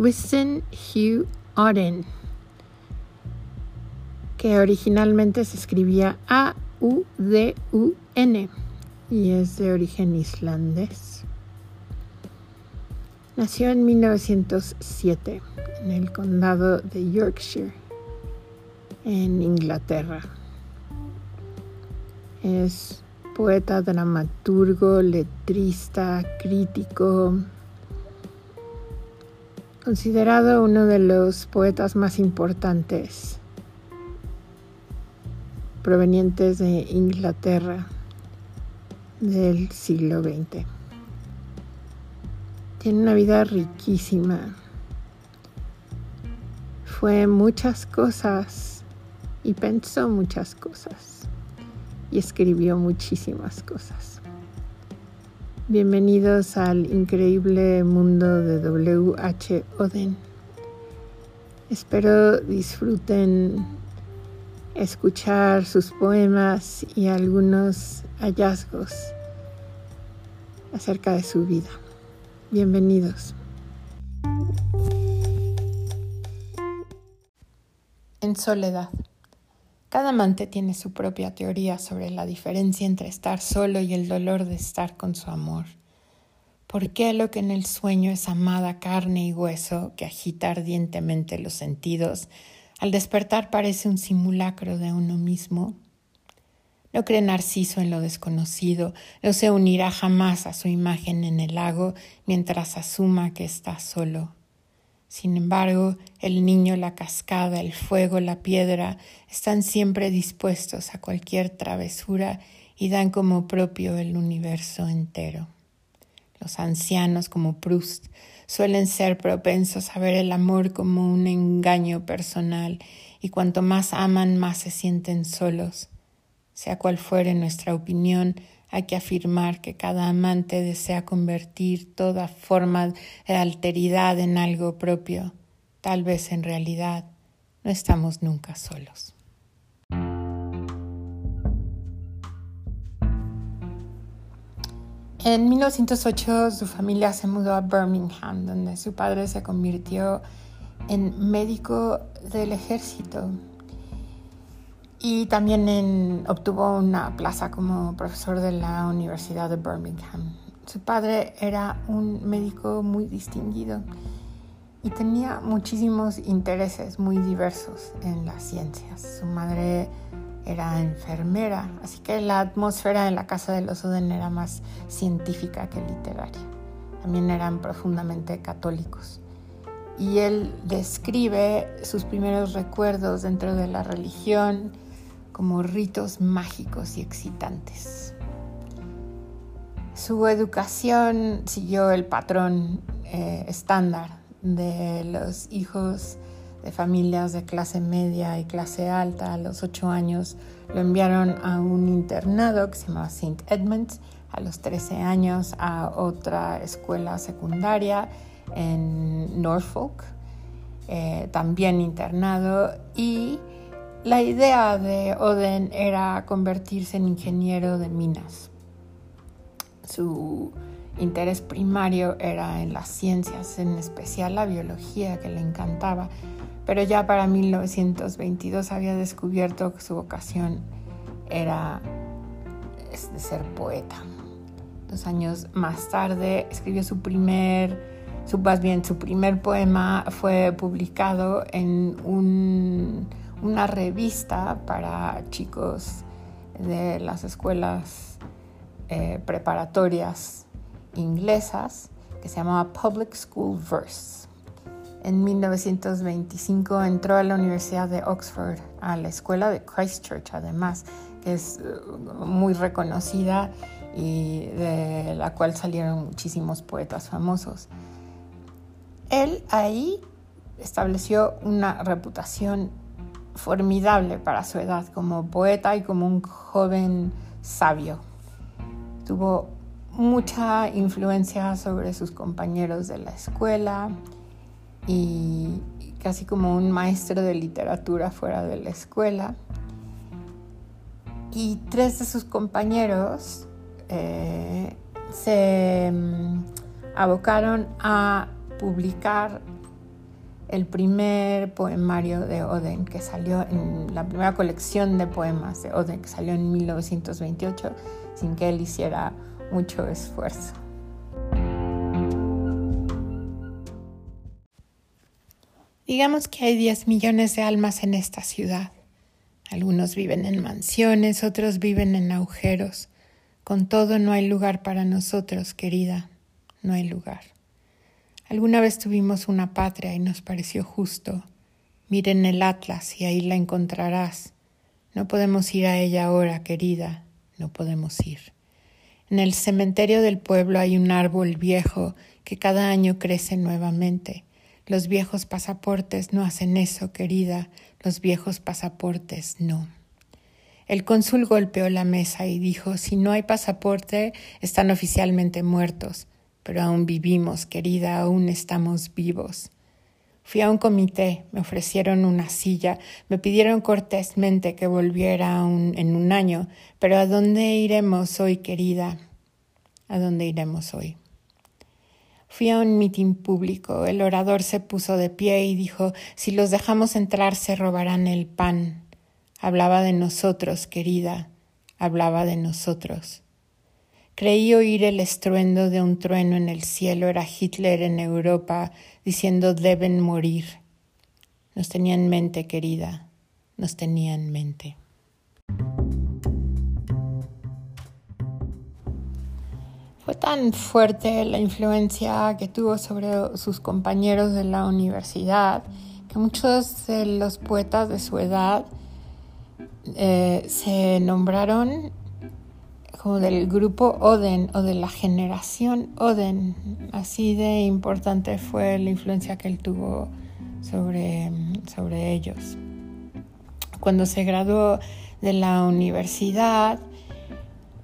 Winston Hugh Auden, que originalmente se escribía A-U-D-U-N y es de origen islandés. Nació en 1907 en el condado de Yorkshire, en Inglaterra. Es poeta, dramaturgo, letrista, crítico, considerado uno de los poetas más importantes provenientes de Inglaterra del siglo XX. Tiene una vida riquísima. Fue muchas cosas y pensó muchas cosas y escribió muchísimas cosas. Bienvenidos al increíble mundo de W.H. Oden. Espero disfruten escuchar sus poemas y algunos hallazgos acerca de su vida. Bienvenidos. En soledad. Cada amante tiene su propia teoría sobre la diferencia entre estar solo y el dolor de estar con su amor. ¿Por qué lo que en el sueño es amada carne y hueso que agita ardientemente los sentidos, al despertar parece un simulacro de uno mismo? No cree Narciso en lo desconocido, no se unirá jamás a su imagen en el lago mientras asuma que está solo. Sin embargo, el niño, la cascada, el fuego, la piedra están siempre dispuestos a cualquier travesura y dan como propio el universo entero. Los ancianos como Proust suelen ser propensos a ver el amor como un engaño personal y cuanto más aman más se sienten solos sea cual fuere nuestra opinión, hay que afirmar que cada amante desea convertir toda forma de alteridad en algo propio. Tal vez en realidad no estamos nunca solos. En 1908 su familia se mudó a Birmingham, donde su padre se convirtió en médico del ejército y también obtuvo una plaza como profesor de la Universidad de Birmingham. Su padre era un médico muy distinguido y tenía muchísimos intereses muy diversos en las ciencias. Su madre era enfermera, así que la atmósfera en la casa de los Oden era más científica que literaria. También eran profundamente católicos. Y él describe sus primeros recuerdos dentro de la religión como ritos mágicos y excitantes. Su educación siguió el patrón eh, estándar de los hijos de familias de clase media y clase alta. A los ocho años lo enviaron a un internado que se llamaba St. Edmunds, a los 13 años a otra escuela secundaria en Norfolk, eh, también internado, y la idea de Oden era convertirse en ingeniero de minas. Su interés primario era en las ciencias, en especial la biología que le encantaba, pero ya para 1922 había descubierto que su vocación era de ser poeta. Dos años más tarde escribió su primer, su, más bien su primer poema fue publicado en un una revista para chicos de las escuelas eh, preparatorias inglesas que se llamaba Public School Verse. En 1925 entró a la Universidad de Oxford, a la escuela de Christchurch además, que es uh, muy reconocida y de la cual salieron muchísimos poetas famosos. Él ahí estableció una reputación formidable para su edad como poeta y como un joven sabio. Tuvo mucha influencia sobre sus compañeros de la escuela y casi como un maestro de literatura fuera de la escuela. Y tres de sus compañeros eh, se mm, abocaron a publicar el primer poemario de Oden que salió en la primera colección de poemas de Oden que salió en 1928 sin que él hiciera mucho esfuerzo. Digamos que hay 10 millones de almas en esta ciudad. Algunos viven en mansiones, otros viven en agujeros. Con todo no hay lugar para nosotros, querida, no hay lugar. Alguna vez tuvimos una patria y nos pareció justo. Miren el Atlas y ahí la encontrarás. No podemos ir a ella ahora, querida, no podemos ir. En el cementerio del pueblo hay un árbol viejo que cada año crece nuevamente. Los viejos pasaportes no hacen eso, querida, los viejos pasaportes no. El cónsul golpeó la mesa y dijo, si no hay pasaporte, están oficialmente muertos, pero aún vivimos, querida, aún estamos vivos. Fui a un comité, me ofrecieron una silla, me pidieron cortésmente que volviera en un año, pero ¿a dónde iremos hoy, querida? ¿A dónde iremos hoy? Fui a un mitin público. El orador se puso de pie y dijo Si los dejamos entrar se robarán el pan. Hablaba de nosotros, querida, hablaba de nosotros. Creí oír el estruendo de un trueno en el cielo. Era Hitler en Europa diciendo deben morir. Nos tenía en mente, querida, nos tenía en mente. Fue tan fuerte la influencia que tuvo sobre sus compañeros de la universidad que muchos de los poetas de su edad eh, se nombraron como del grupo Oden o de la generación Oden. Así de importante fue la influencia que él tuvo sobre, sobre ellos. Cuando se graduó de la universidad,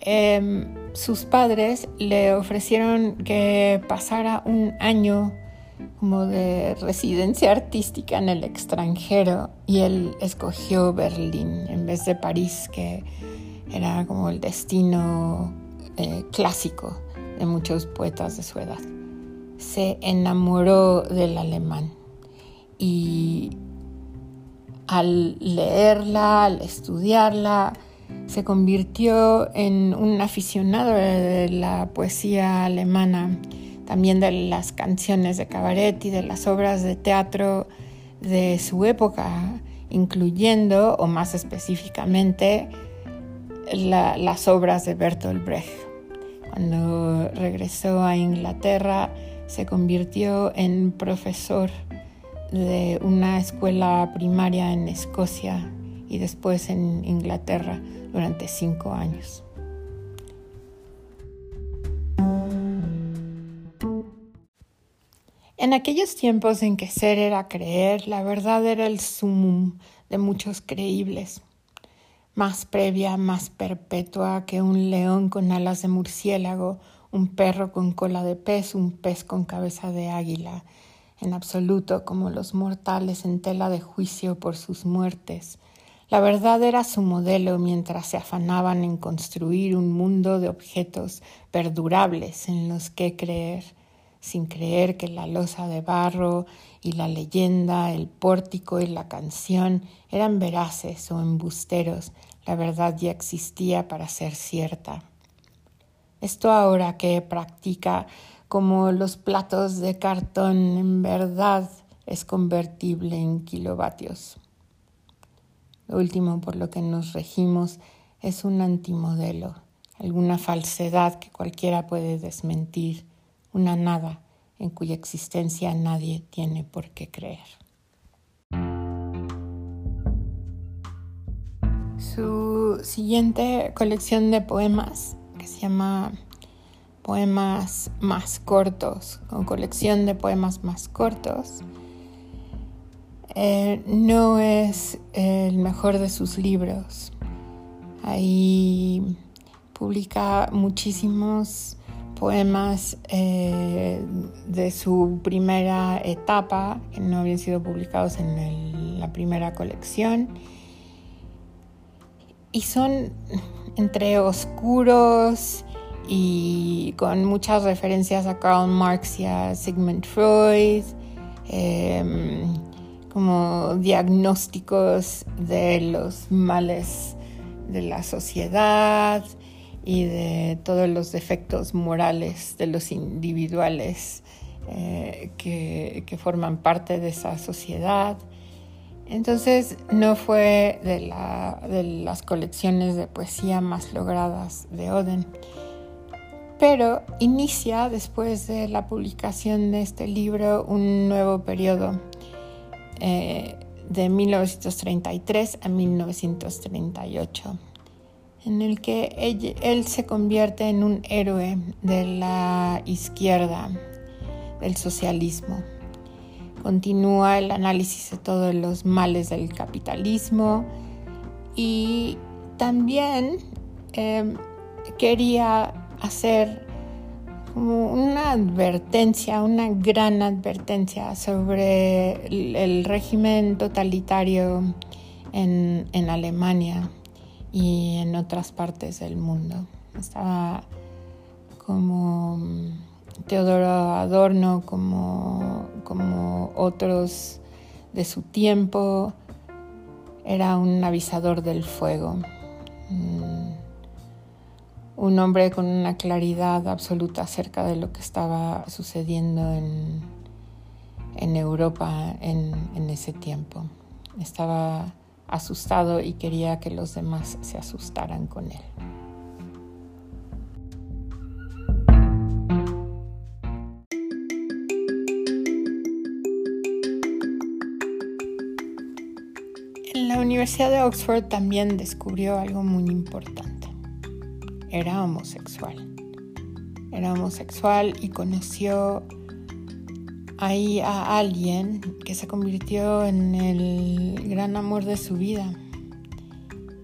eh, sus padres le ofrecieron que pasara un año como de residencia artística en el extranjero y él escogió Berlín en vez de París, que era como el destino eh, clásico de muchos poetas de su edad. Se enamoró del alemán y al leerla, al estudiarla, se convirtió en un aficionado de la poesía alemana, también de las canciones de cabaret y de las obras de teatro de su época, incluyendo, o más específicamente, las obras de Bertolt Brecht. Cuando regresó a Inglaterra, se convirtió en profesor de una escuela primaria en Escocia y después en Inglaterra durante cinco años. En aquellos tiempos en que ser era creer, la verdad era el sumum de muchos creíbles, más previa, más perpetua que un león con alas de murciélago, un perro con cola de pez, un pez con cabeza de águila, en absoluto como los mortales en tela de juicio por sus muertes, la verdad era su modelo mientras se afanaban en construir un mundo de objetos perdurables en los que creer, sin creer que la losa de barro y la leyenda, el pórtico y la canción eran veraces o embusteros, la verdad ya existía para ser cierta. Esto ahora que practica como los platos de cartón en verdad es convertible en kilovatios. Lo último por lo que nos regimos es un antimodelo, alguna falsedad que cualquiera puede desmentir, una nada en cuya existencia nadie tiene por qué creer. Su siguiente colección de poemas, que se llama Poemas más cortos, con colección de poemas más cortos, eh, no es el mejor de sus libros. Ahí publica muchísimos poemas eh, de su primera etapa que no habían sido publicados en la primera colección. Y son entre oscuros y con muchas referencias a Karl Marx y a Sigmund Freud em, como diagnósticos de los males de la sociedad y de todos los defectos morales de los individuales eh, que, que, forman parte de esa sociedad. Entonces no fue de, la, de las colecciones de poesía más logradas de Oden, pero inicia después de la publicación de este libro un nuevo periodo eh, de 1933 a 1938 en el que él, se convierte en un héroe de la izquierda, del socialismo. Continúa el análisis de todos los males del capitalismo y también eh, quería hacer una advertencia, una gran advertencia sobre el, régimen totalitario en Alemania y en otras partes del mundo. Estaba como Teodoro Adorno, como, como otros de su tiempo, era un avisador del fuego, mm, un hombre con una claridad absoluta acerca de lo que estaba sucediendo en, en Europa en, en ese tiempo. Estaba asustado y quería que los demás se asustaran con él. En la Universidad de Oxford también descubrió algo muy importante. Era homosexual. Era homosexual y conoció ahí a alguien que se convirtió en el gran amor de su vida.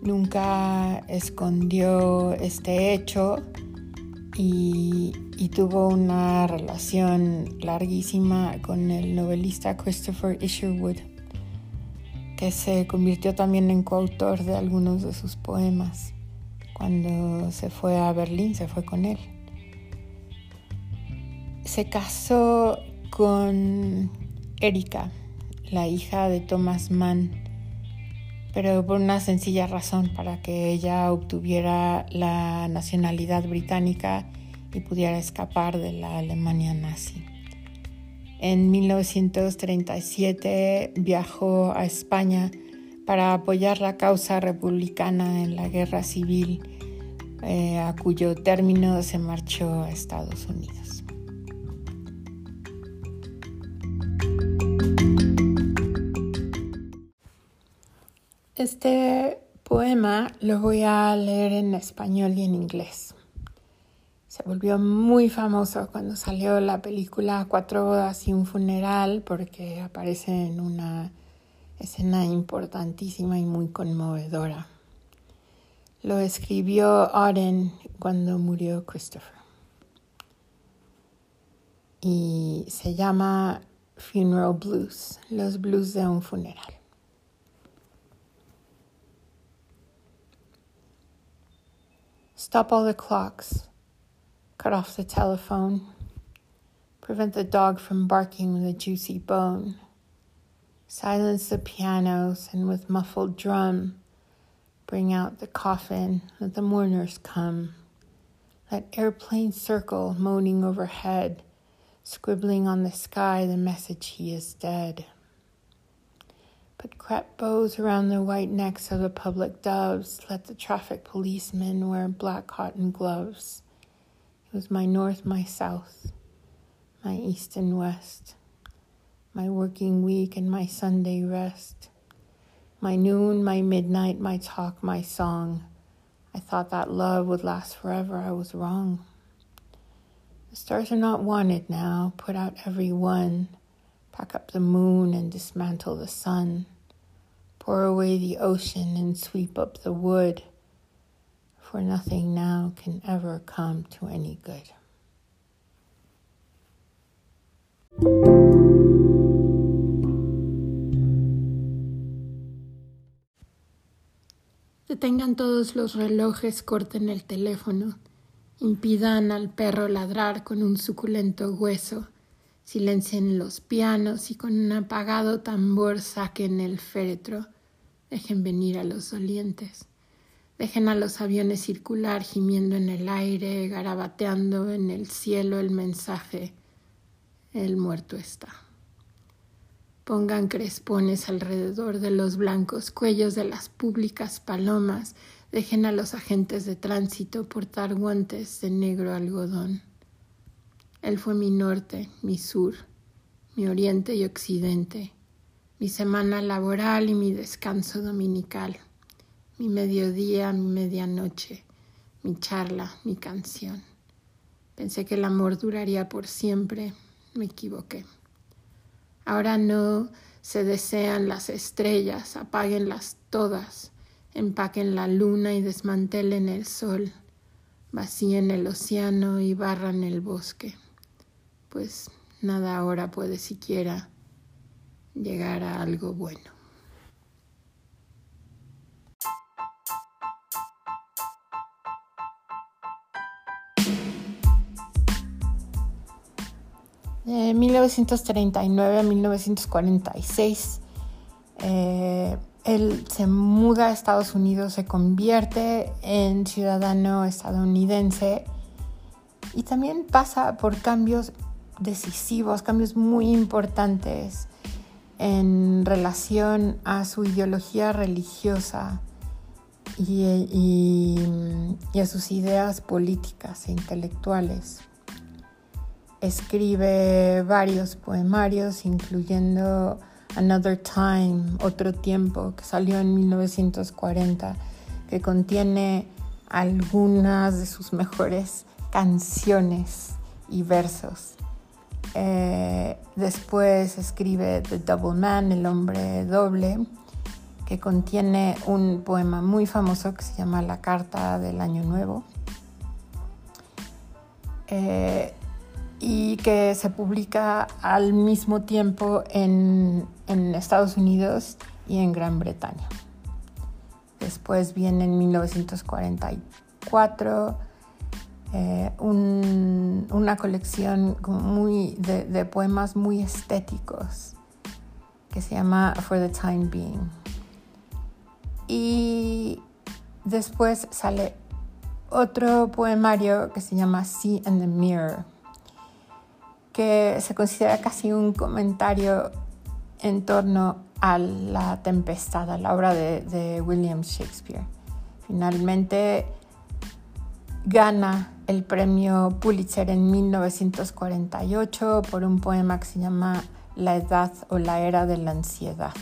Nunca escondió este hecho y, tuvo una relación larguísima con el novelista Christopher Isherwood, que se convirtió también en coautor de algunos de sus poemas. Cuando se fue a Berlín, se fue con él. Se casó con Erika, la hija de Thomas Mann, pero por una sencilla razón, para que ella obtuviera la nacionalidad británica y pudiera escapar de la Alemania nazi. En 1937 viajó a España para apoyar la causa republicana en la guerra civil, eh, a cuyo término se marchó a Estados Unidos. Este poema lo voy a leer en español y en inglés. Se volvió muy famoso cuando salió la película Cuatro bodas y un funeral porque aparece en una escena importantísima y muy conmovedora. Lo escribió Auden cuando murió Christopher. Y se llama Funeral Blues, los blues de un funeral. Stop all the clocks. Cut off the telephone. Prevent the dog from barking with a juicy bone. Silence the pianos and with muffled drum bring out the coffin, let the mourners come. Let airplanes circle, moaning overhead, scribbling on the sky the message he is dead. Put crepe bows around the white necks of the public doves. Let the traffic policemen wear black cotton gloves. It was my north, my south, my east and west, my working week and my Sunday rest, my noon, my midnight, my talk, my song. I thought that love would last forever. I was wrong. The stars are not wanted now. Put out every one. Pack up the moon and dismantle the sun. Pour away the ocean and sweep up the wood, for nothing now can ever come to any good. Detengan todos los relojes, corten el teléfono, impidan al perro ladrar con un suculento hueso Silencien los pianos y con un apagado tambor saquen el féretro. Dejen venir a los dolientes. Dejen a los aviones circular gimiendo en el aire, garabateando en el cielo el mensaje. El muerto está. Pongan crespones alrededor de los blancos cuellos de las públicas palomas. Dejen a los agentes de tránsito portar guantes de negro algodón. Él fue mi norte, mi sur, mi oriente y occidente, mi semana laboral y mi descanso dominical, mi mediodía, mi medianoche, mi charla, mi canción. Pensé que el amor duraría por siempre, me equivoqué. Ahora no se desean las estrellas, apáguenlas todas, empaquen la luna y desmantelen el sol, vacíen el océano y barran el bosque pues nada ahora puede siquiera llegar a algo bueno. De 1939 a 1946, eh, él se muda a Estados Unidos, se convierte en ciudadano estadounidense y también pasa por cambios decisivos, cambios muy importantes en relación a su ideología religiosa y, a sus ideas políticas e intelectuales. Escribe varios poemarios, incluyendo Another Time, Otro Tiempo, que salió en 1940, que contiene algunas de sus mejores canciones y versos. Eh, después escribe The Double Man, El hombre doble, que contiene un poema muy famoso que se llama La Carta del Año Nuevo. Eh, y que se publica al mismo tiempo en, en Estados Unidos y en Gran Bretaña. Después viene en 1944 eh, una colección de, poemas muy estéticos que se llama For the Time Being. Y después sale otro poemario que se llama Sea and the Mirror, que se considera casi un comentario en torno a la tempestad, a la obra de William Shakespeare. Finalmente gana el premio Pulitzer en 1948 por un poema que se llama La edad o la era de la ansiedad.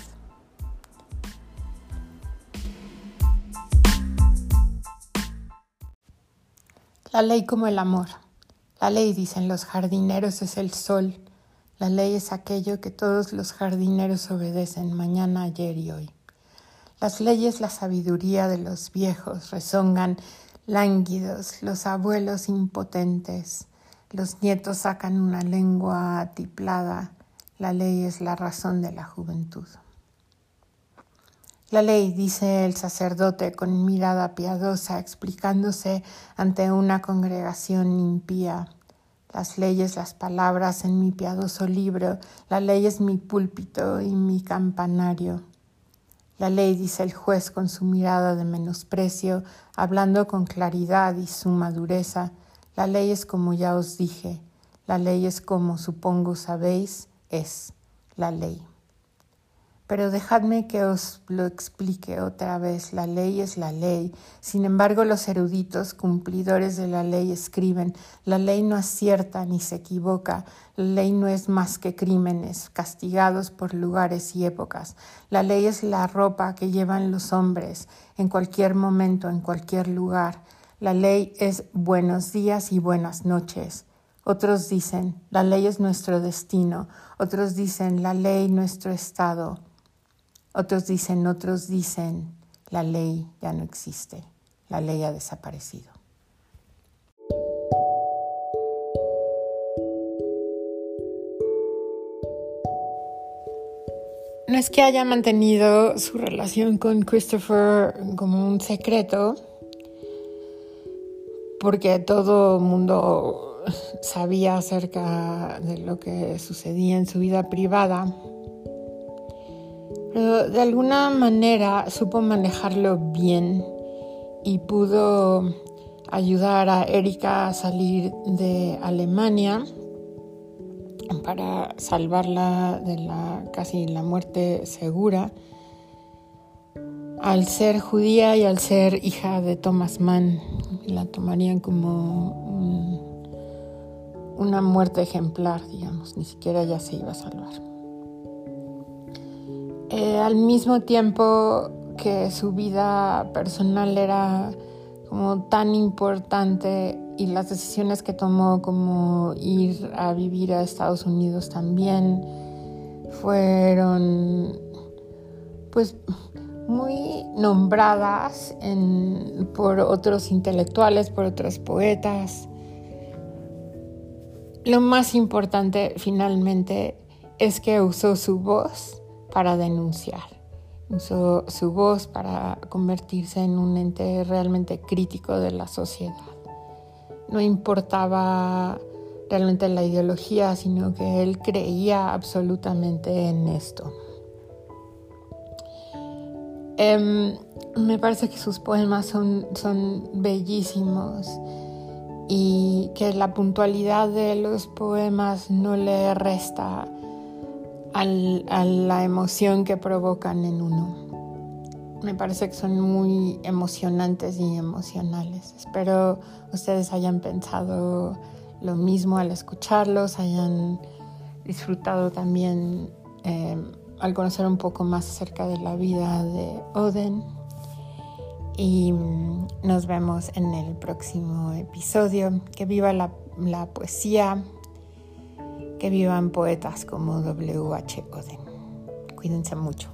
La ley como el amor. La ley, dicen los jardineros, es el sol. La ley es aquello que todos los jardineros obedecen mañana, ayer y hoy. Las leyes, la sabiduría de los viejos rezongan lánguidos, los abuelos impotentes, los nietos sacan una lengua atiplada, la ley es la razón de la juventud. La ley, dice el sacerdote con mirada piadosa, explicándose ante una congregación impía. Las leyes, las palabras en mi piadoso libro, la ley es mi púlpito y mi campanario. La ley, dice el juez con su mirada de menosprecio, hablando con claridad y su madureza, la ley es como ya os dije, la ley es como supongo sabéis, es la ley. Pero dejadme que os lo explique otra vez. La ley es la ley. Sin embargo, los eruditos cumplidores de la ley escriben, la ley no acierta ni se equivoca. La ley no es más que crímenes castigados por lugares y épocas. La ley es la ropa que llevan los hombres en cualquier momento, en cualquier lugar. La ley es buenos días y buenas noches. Otros dicen, la ley es nuestro destino. Otros dicen, la ley nuestro estado. Otros dicen, otros dicen, la ley ya no existe, la ley ha desaparecido. No es que haya mantenido su relación con Christopher como un secreto, porque todo mundo sabía acerca de lo que sucedía en su vida privada, pero de alguna manera supo manejarlo bien y pudo ayudar a Erika a salir de Alemania para salvarla de la casi la muerte segura. Al ser judía y al ser hija de Thomas Mann la tomarían como una muerte ejemplar digamos ni siquiera ella se iba a salvar eh, al mismo tiempo que su vida personal era como tan importante y las decisiones que tomó como ir a vivir a Estados Unidos también fueron pues muy nombradas por otros intelectuales, por otros poetas. Lo más importante finalmente es que usó su voz para denunciar usó su voz para convertirse en un ente realmente crítico de la sociedad. No importaba realmente la ideología, sino que él creía absolutamente en esto. Em, me parece que sus poemas son, son bellísimos y que la puntualidad de los poemas no le resta a la emoción que provocan en uno. Me parece que son muy emocionantes y emocionales. Espero ustedes hayan pensado lo mismo al escucharlos, hayan disfrutado también eh, al conocer un poco más acerca de la vida de Oden. Y mm, nos vemos en el próximo episodio. Que viva la poesía, que vivan poetas como W.H. Oden. Cuídense mucho.